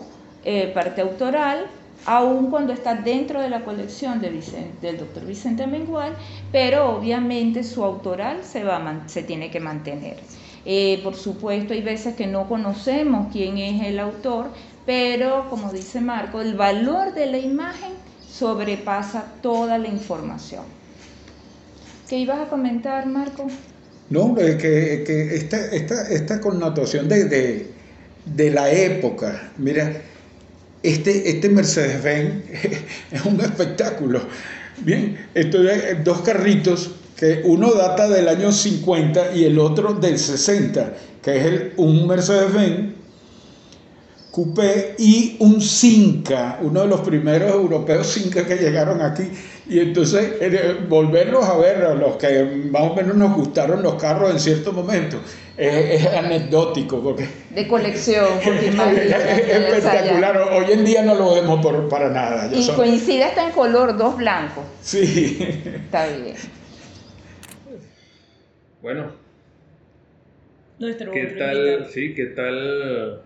S2: eh, parte autoral, aun cuando está dentro de la colección de del doctor Vicente Mengual, pero obviamente su autoral se, va se tiene que mantener. Eh, por supuesto, hay veces que no conocemos quién es el autor, pero como dice Marco, el valor de la imagen sobrepasa toda la información. ¿Qué ibas a comentar, Marco?
S4: No, que, que esta, esta, esta, connotación de, de, la época, mira, este, este Mercedes-Benz es un espectáculo. Bien, esto dos carritos
S5: que uno data del año 50 y el otro del 60, que es el, un Mercedes-Benz coupé y un Cinca, uno de los primeros europeos Cinca que llegaron aquí. Y entonces eh, volverlos a ver, a los que más o menos nos gustaron los carros en cierto momento, es, anecdótico. Porque
S2: de colección, porque
S5: es, espectacular. Hoy en día no lo vemos por, para nada.
S2: y coincide hasta en color, dos blancos.
S5: Sí.
S2: Está bien.
S1: Bueno. Nuestro ¿Qué tal? Sí, ¿qué tal?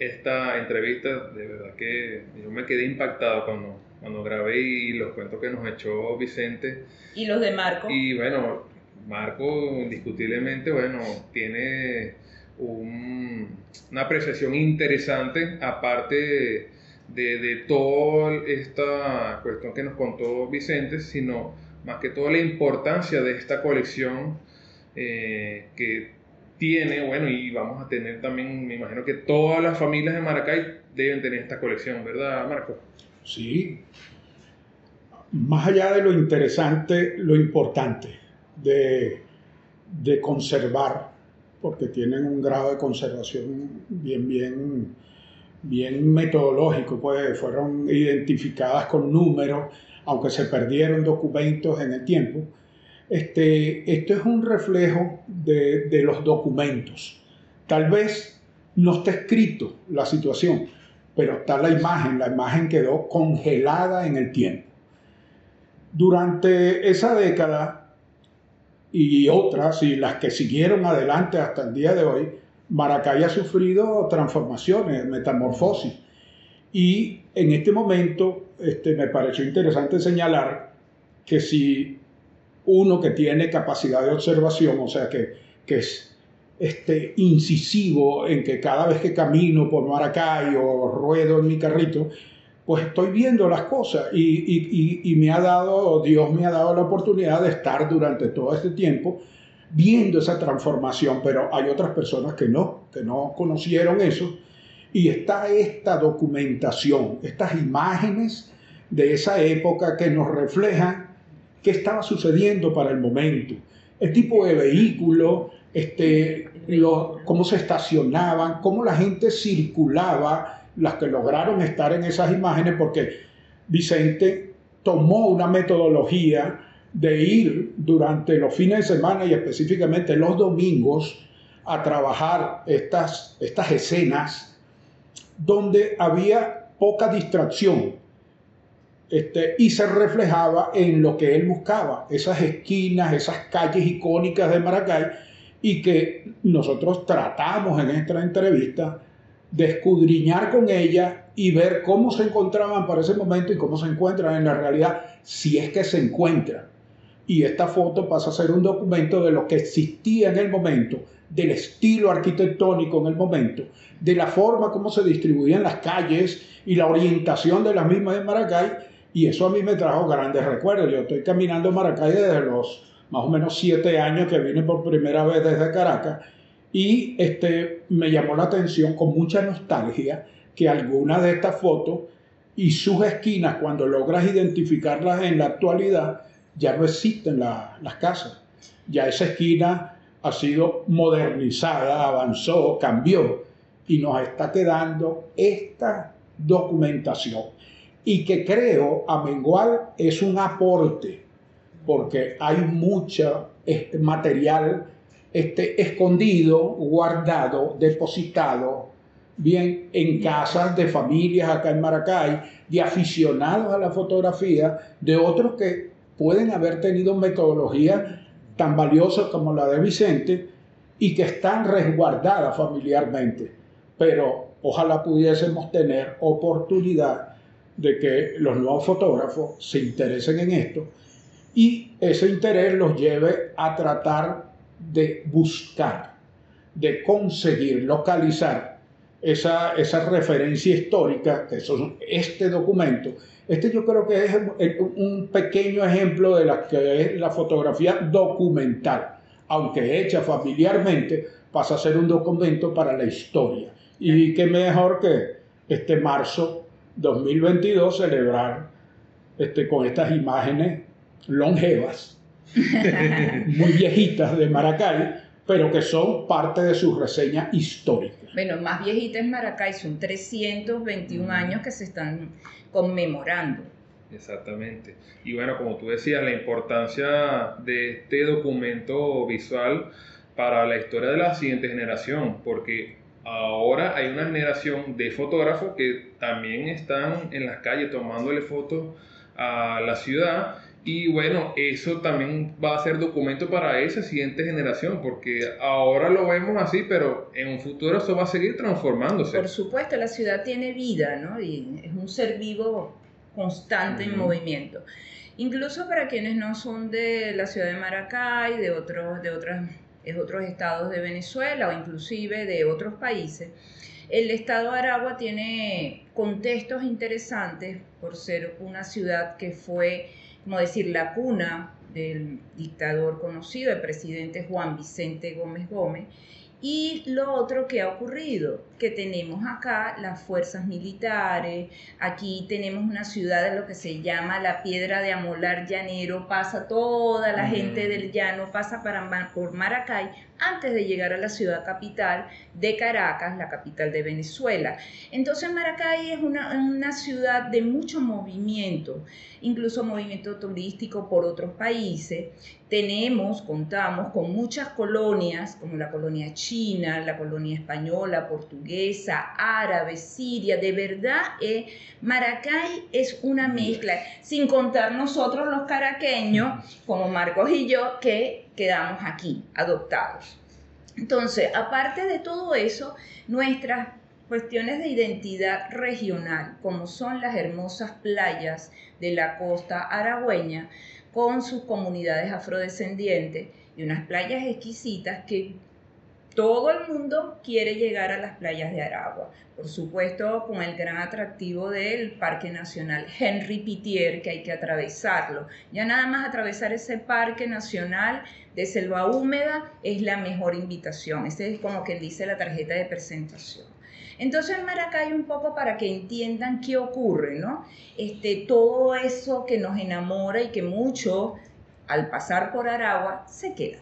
S1: Esta entrevista, de verdad que yo me quedé impactado cuando, cuando grabé y los cuentos que nos echó Vicente.
S2: Y los de Marco.
S1: Y bueno, Marco indiscutiblemente, bueno, tiene una apreciación interesante, aparte de, de, toda esta cuestión que nos contó Vicente, sino más que todo la importancia de esta colección eh, que tiene, bueno, y vamos a tener también, me imagino que todas las familias de Maracay deben tener esta colección, ¿verdad, Marco?
S4: Sí. Más allá de lo interesante, lo importante de, de conservar, porque tienen un grado de conservación bien, bien, bien metodológico, pues fueron identificadas con números, aunque se perdieron documentos en el tiempo este, esto es un reflejo de, los documentos. Tal vez no está escrito la situación, pero está la imagen, la imagen quedó congelada en el tiempo. Durante esa década y otras, y las que siguieron adelante hasta el día de hoy, Maracay ha sufrido transformaciones, metamorfosis. Y en este momento este, me pareció interesante señalar que si uno que tiene capacidad de observación, o sea, que, que es este, incisivo en que cada vez que camino por Maracay o ruedo en mi carrito, pues estoy viendo las cosas y, y, y, me ha dado, Dios me ha dado la oportunidad de estar durante todo este tiempo viendo esa transformación, pero hay otras personas que no, que no conocieron eso. Y está esta documentación, estas imágenes de esa época que nos reflejan qué estaba sucediendo para el momento, el tipo de vehículo, este, cómo se estacionaban, cómo la gente circulaba, las que lograron estar en esas imágenes, porque Vicente tomó una metodología de ir durante los fines de semana y específicamente los domingos a trabajar estas, estas escenas donde había poca distracción, este, y se reflejaba en lo que él buscaba, esas esquinas, esas calles icónicas de Maracay, y que nosotros tratamos en esta entrevista de escudriñar con ella y ver cómo se encontraban para ese momento y cómo se encuentran en la realidad, si es que se encuentran. Y esta foto pasa a ser un documento de lo que existía en el momento, del estilo arquitectónico en el momento, de la forma como se distribuían las calles y la orientación de las mismas en Maracay y eso a mí me trajo grandes recuerdos. Yo estoy caminando Maracay desde los más o menos siete años que vine por primera vez desde Caracas y este, me llamó la atención con mucha nostalgia que algunas de estas fotos y sus esquinas, cuando logras identificarlas en la actualidad, ya no existen las casas. Ya esa esquina ha sido modernizada, avanzó, cambió y nos está quedando esta documentación y que creo a Mengual es un aporte, porque hay mucho este, material este, escondido, guardado, depositado, bien en casas de familias acá en Maracay, de aficionados a la fotografía, de otros que pueden haber tenido metodología tan valiosa como la de Vicente y que están resguardadas familiarmente. Pero ojalá pudiésemos tener oportunidad de que los nuevos fotógrafos se interesen en esto y ese interés los lleve a tratar de buscar, de conseguir, localizar esa, referencia histórica, que es este documento. Este yo creo que es un pequeño ejemplo de la la fotografía documental, aunque hecha familiarmente, pasa a ser un documento para la historia. Y qué mejor que este marzo 2022 celebrar este, con estas imágenes longevas
S5: muy viejitas de Maracay, pero que son parte de su reseña histórica.
S2: Bueno, más viejita es Maracay, son 321 años que se están conmemorando.
S1: Exactamente. Y bueno, como tú decías, la importancia de este documento visual para la historia de la siguiente generación, porque ahora hay una generación de fotógrafos que también están en las calles tomándole fotos a la ciudad y bueno, eso también va a ser documento para esa siguiente generación, porque ahora lo vemos así, pero en un futuro eso va a seguir transformándose.
S2: Por supuesto, la ciudad tiene vida, ¿no? Y es un ser vivo constante en movimiento. Incluso para quienes no son de la ciudad de Maracay, de otros, de otras, de otros estados de Venezuela o inclusive de otros países, el estado Aragua tiene contextos interesantes por ser una ciudad que fue, como decir, la cuna del dictador conocido, el presidente Juan Vicente Gómez Gómez, y lo otro que ha ocurrido, que tenemos acá las fuerzas militares, aquí tenemos una ciudad de lo que se llama la piedra de amolar llanero, pasa toda la gente del llano, pasa para, por Maracay antes de llegar a la ciudad capital de Caracas, la capital de Venezuela. Entonces Maracay es una, una ciudad de mucho movimiento, incluso movimiento turístico por otros países. Tenemos, contamos con muchas colonias, como la colonia china, la colonia española, portuguesa, árabe, siria. De verdad, eh, Maracay es una mezcla, sin contar nosotros los caraqueños, como Marcos y yo, que quedamos aquí, adoptados. Entonces, aparte de todo eso, nuestras cuestiones de identidad regional, como son las hermosas playas de la costa aragüeña, con sus comunidades afrodescendientes y unas playas exquisitas que todo el mundo quiere llegar a las playas de Aragua. Por supuesto, con el gran atractivo del Parque Nacional Henry Pitier, que hay que atravesarlo. Ya nada más atravesar ese Parque Nacional de Selva Húmeda es la mejor invitación. Ese es como quien dice la tarjeta de presentación. Entonces en Maracay un poco para que entiendan qué ocurre, ¿no? Este, todo eso que nos enamora y que mucho al pasar por Aragua se queda.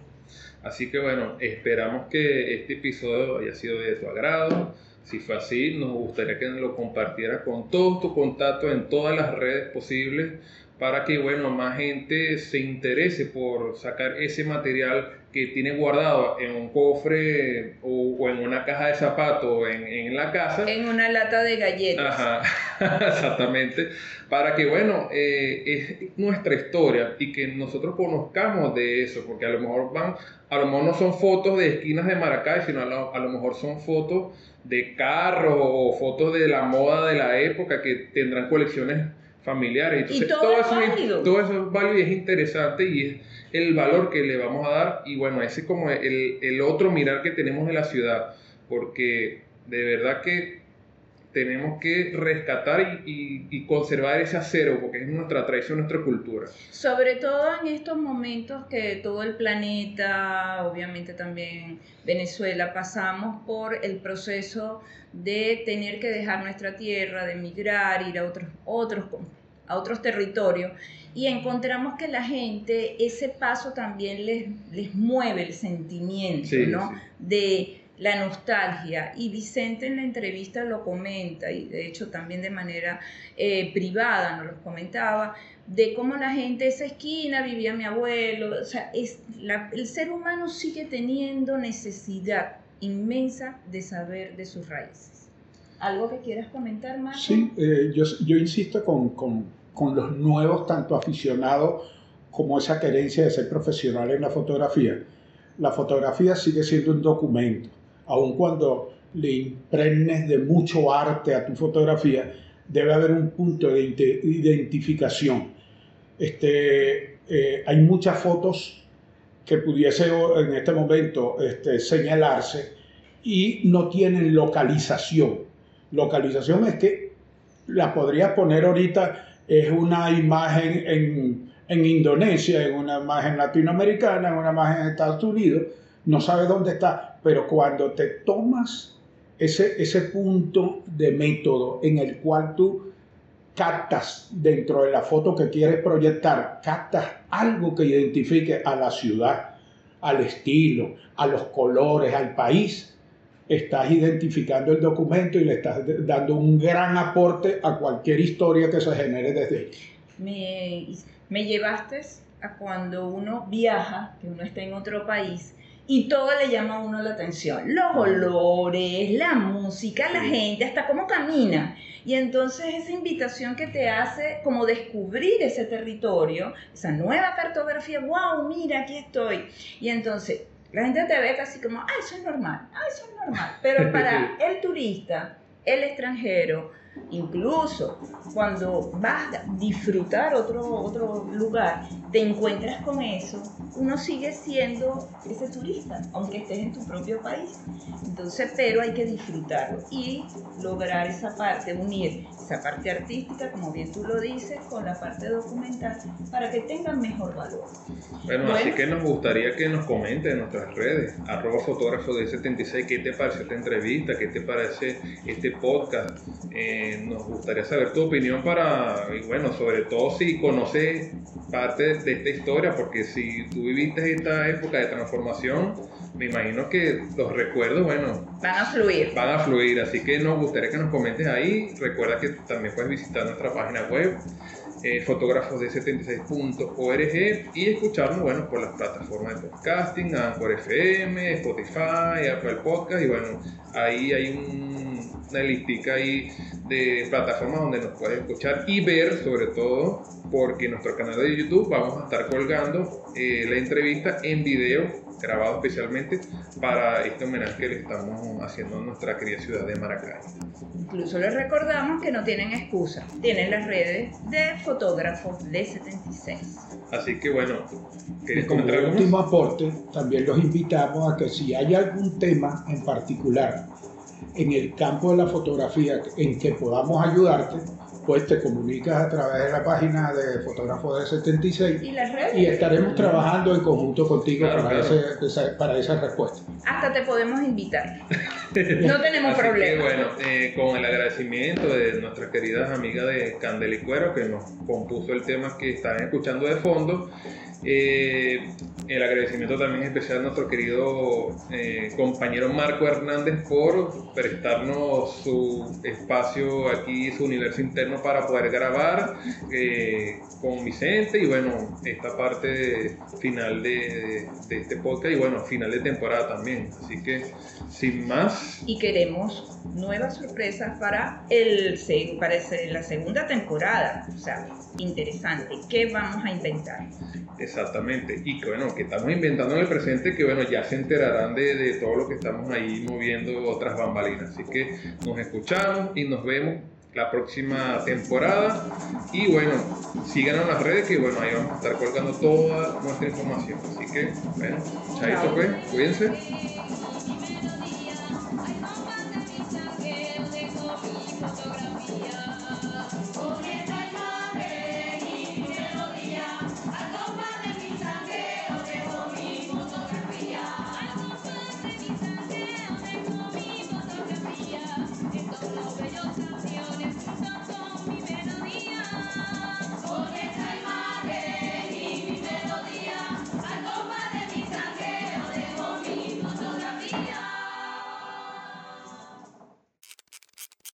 S1: Así que bueno, esperamos que este episodio haya sido de tu agrado. Si fue así, nos gustaría que lo compartiera con todos tus contactos en todas las redes posibles para que bueno, más gente se interese por sacar ese material que tiene guardado en un cofre o, en una caja de zapatos en, en, la casa.
S2: En una lata de galletas.
S1: Ajá, exactamente. Para que, bueno, eh, es nuestra historia y que nosotros conozcamos de eso, porque a lo mejor van, a lo mejor no son fotos de esquinas de Maracay, sino a lo, a lo mejor son fotos de carros o fotos de la moda de la época que tendrán colecciones familiares. Entonces, todo, eso Es, todo eso es válido y es interesante y es el valor que le vamos a dar y bueno, ese es como el, el otro mirar que tenemos de la ciudad, porque de verdad que tenemos que rescatar y, y, conservar ese acero, porque es nuestra tradición, nuestra cultura.
S2: Sobre todo en estos momentos que todo el planeta, obviamente también Venezuela, pasamos por el proceso de tener que dejar nuestra tierra, de emigrar, ir a otros, otros, a otros territorios, y encontramos que la gente, ese paso también les, les mueve el sentimiento, ¿no? De la nostalgia. Y Vicente en la entrevista lo comenta, y de hecho también de manera eh, privada nos lo comentaba, de cómo la gente, esa esquina vivía mi abuelo, o sea, es, el ser humano sigue teniendo necesidad inmensa de saber de sus raíces. ¿Algo que quieras comentar, más
S5: Sí, eh, yo, yo, insisto con, con, con los nuevos, tanto aficionados como esa querencia de ser profesional en la fotografía. La fotografía sigue siendo un documento aun cuando le impregnes de mucho arte a tu fotografía, debe haber un punto de identificación. Este, eh, hay muchas fotos que pudiese en este momento este, señalarse y no tienen localización. Localización es que la podría poner ahorita, es una imagen en, en Indonesia, en una imagen latinoamericana, en una imagen en Estados Unidos, no sabe dónde está, pero cuando te tomas ese, ese punto de método en el cual tú captas dentro de la foto que quieres proyectar, captas algo que identifique a la ciudad, al estilo, a los colores, al país, estás identificando el documento y le estás dando un gran aporte a cualquier historia que se genere desde ahí.
S2: Me, me llevaste a cuando uno viaja, que uno está en otro país, y todo le llama a uno la atención. Los olores, la música, la gente, hasta cómo camina. Y entonces esa invitación que te hace como descubrir ese territorio, esa nueva cartografía, wow, mira, aquí estoy. Y entonces la gente te ve casi como, ah, eso es normal, ah, eso es normal. Pero para el turista, el extranjero, Incluso cuando vas a disfrutar otro, otro lugar, te encuentras con eso, uno sigue siendo ese turista, aunque estés en tu propio país. Entonces, pero hay que disfrutarlo y lograr esa parte, unir esa parte artística, como bien tú lo dices, con la parte documental, para que tengan mejor valor.
S1: Bueno, así que nos gustaría que nos comenten en nuestras redes, arroba fotógrafo de 76, qué te parece esta entrevista, qué te parece este podcast. Eh, nos gustaría saber tu opinión para, y bueno, sobre todo si conoces parte de esta historia, porque si tú viviste esta época de transformación, me imagino que los recuerdos, bueno,
S2: van a fluir.
S1: Van a fluir, así que nos gustaría que nos comentes ahí. Recuerda que también puedes visitar nuestra página web eh, fotógrafos de 76.org y escucharnos, bueno, por las plataformas de podcasting, Anchor FM, Spotify, Apple Podcast y bueno, ahí hay un, una listica ahí de plataformas donde nos puedes escuchar y ver sobre todo porque en nuestro canal de YouTube vamos a estar colgando eh, la entrevista en video grabado especialmente para este homenaje que le estamos haciendo a nuestra querida ciudad de Maracay.
S2: Incluso les recordamos que no tienen excusa, tienen las redes de fotógrafos de 76.
S1: Así que bueno,
S5: como último aporte, también los invitamos a que si hay algún tema en particular en el campo de la fotografía en que podamos ayudarte, pues te comunicas a través de la página de Fotógrafo de 76
S2: y,
S5: estaremos trabajando en conjunto contigo para, esa, para esa respuesta.
S2: Hasta te podemos invitar. no tenemos problema.
S1: bueno, eh, con el agradecimiento de nuestras queridas amigas de Candelicuero que nos compuso el tema que están escuchando de fondo. Eh, el agradecimiento también especial a nuestro querido eh, compañero Marco Hernández por prestarnos su espacio aquí, su universo interno para poder grabar eh, con Vicente y bueno, esta parte final de, este podcast y bueno, final de temporada también. Así que sin más.
S2: Y queremos nuevas sorpresas para, el, para la segunda temporada. O sea, interesante. ¿Qué vamos a inventar?
S1: Exactamente. Y que bueno, que estamos inventando en el presente, que bueno, ya se enterarán de, de todo lo que estamos ahí moviendo otras bambalinas. Así que nos escuchamos y nos vemos la próxima temporada. Y bueno, síganos en las redes que bueno, ahí vamos a estar colgando toda nuestra información. Así que, bueno, chaito pues, cuídense.